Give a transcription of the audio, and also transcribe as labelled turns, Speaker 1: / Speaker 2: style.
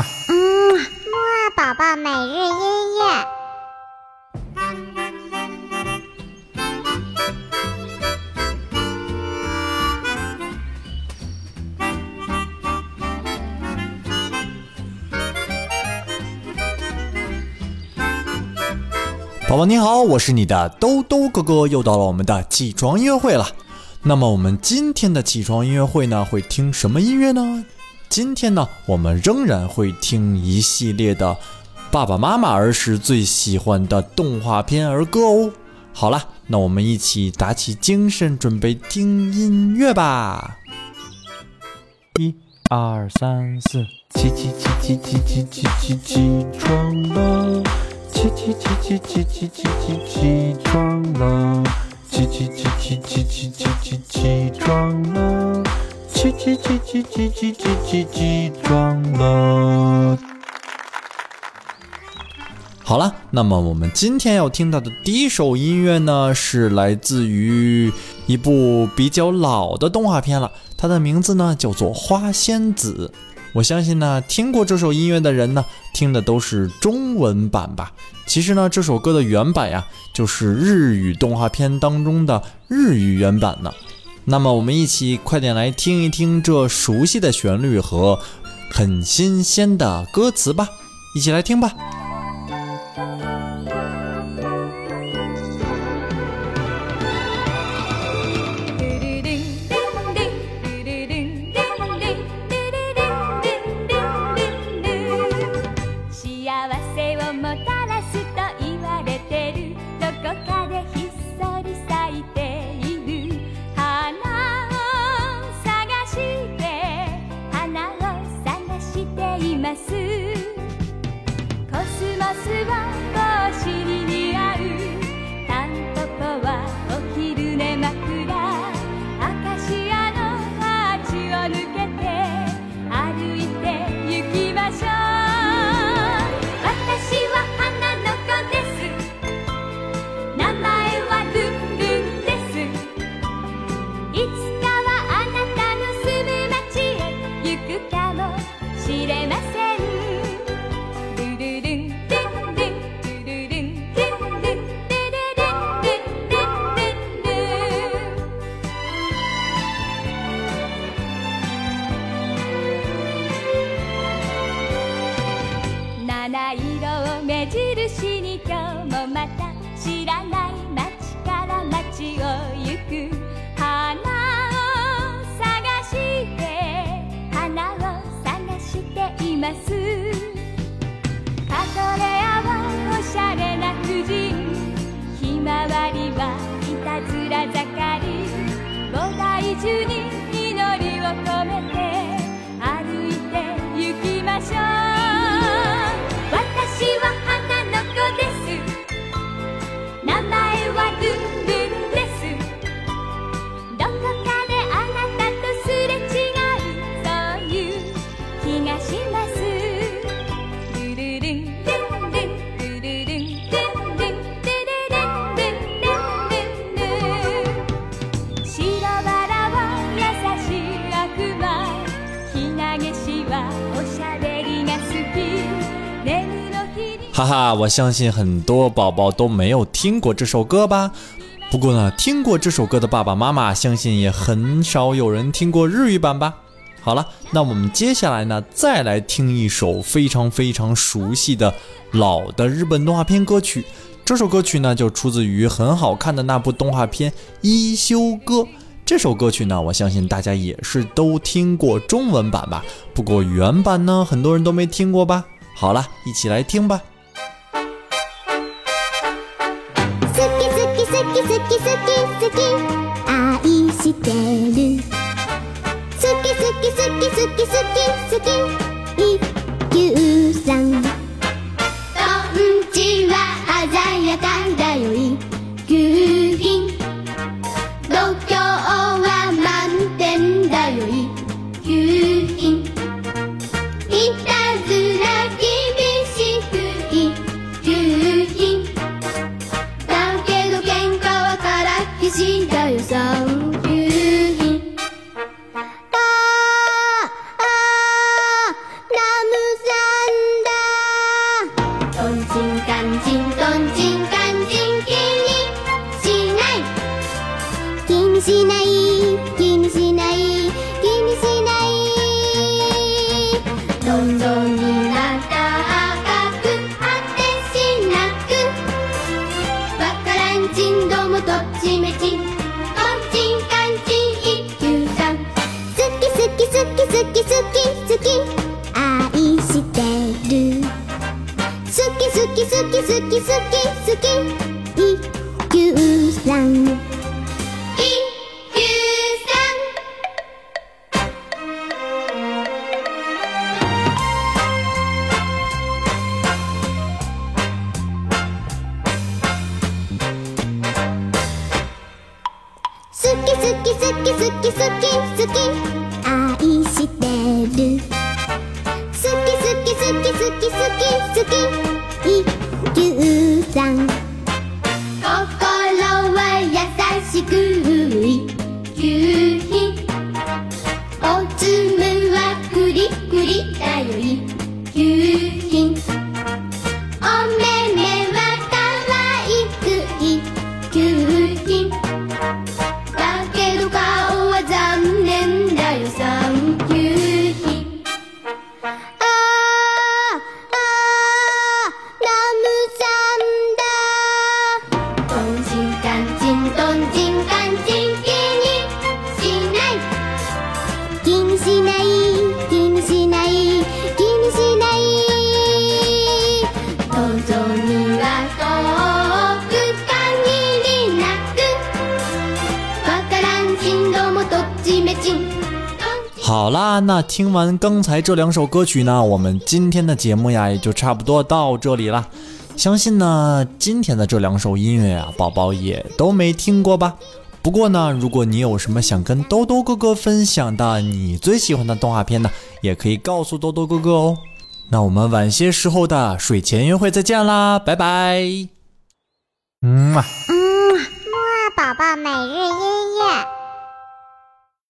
Speaker 1: 嗯，莫宝宝每日音乐。
Speaker 2: 宝宝你好，我是你的兜兜哥哥，又到了我们的起床音乐会了。那么我们今天的起床音乐会呢，会听什么音乐呢？今天呢，我们仍然会听一系列的爸爸妈妈儿时最喜欢的动画片儿歌哦。好了，那我们一起打起精神，准备听音乐吧。一二三四，起起起起起起起起起床了，起起起起起起起起起床了，起起起起起起起起起床了。叽叽叽叽叽叽叽叽叽撞了。好了，那么我们今天要听到的第一首音乐呢，是来自于一部比较老的动画片了。它的名字呢叫做《花仙子》。我相信呢，听过这首音乐的人呢，听的都是中文版吧。其实呢，这首歌的原版呀，就是日语动画片当中的日语原版呢。那么，我们一起快点来听一听这熟悉的旋律和很新鲜的歌词吧，一起来听吧。色を目印に今日もまた知らない街から街を行く花を探して花を探していますカトレアはおしゃれな婦人ひまわりはいたずら盛り菩提樹に祈りを込めて歩いて行きましょう「なまえはルンルンですどこかであなたとすれがうそういうきがしますルルルンルンルンルルルンルンルンルンルンルンルンルンルン白バラは優しい悪魔ひなげしはおしゃべりがすき眠る哈哈，我相信很多宝宝都没有听过这首歌吧？不过呢，听过这首歌的爸爸妈妈，相信也很少有人听过日语版吧？好了，那我们接下来呢，再来听一首非常非常熟悉的老的日本动画片歌曲。这首歌曲呢，就出自于很好看的那部动画片《一休歌》。这首歌曲呢，我相信大家也是都听过中文版吧？不过原版呢，很多人都没听过吧？好了，一起来听吧。あああラムさんだとんちんかんちんとんちんかんちんきに
Speaker 3: しないきにしないきにしないきにしないどんどんになったかく果てしなくわか蘭ちんどんもどっちめちん」「こんちんかんちん一休さん」「すきすきすきすきすきすき」「あいしてる」「すきすきすきすきすきすき」「一休さん」「一好き好き好き好き愛してる好き好き好き好き好き好き一級
Speaker 2: 好啦，那听完刚才这两首歌曲呢，我们今天的节目呀也就差不多到这里啦。相信呢，今天的这两首音乐啊，宝宝也都没听过吧？不过呢，如果你有什么想跟兜兜哥哥分享的，你最喜欢的动画片呢，也可以告诉兜兜哥哥哦。那我们晚些时候的睡前约会再见啦，拜拜。嗯啊，嗯啊，木啊宝宝每日音乐。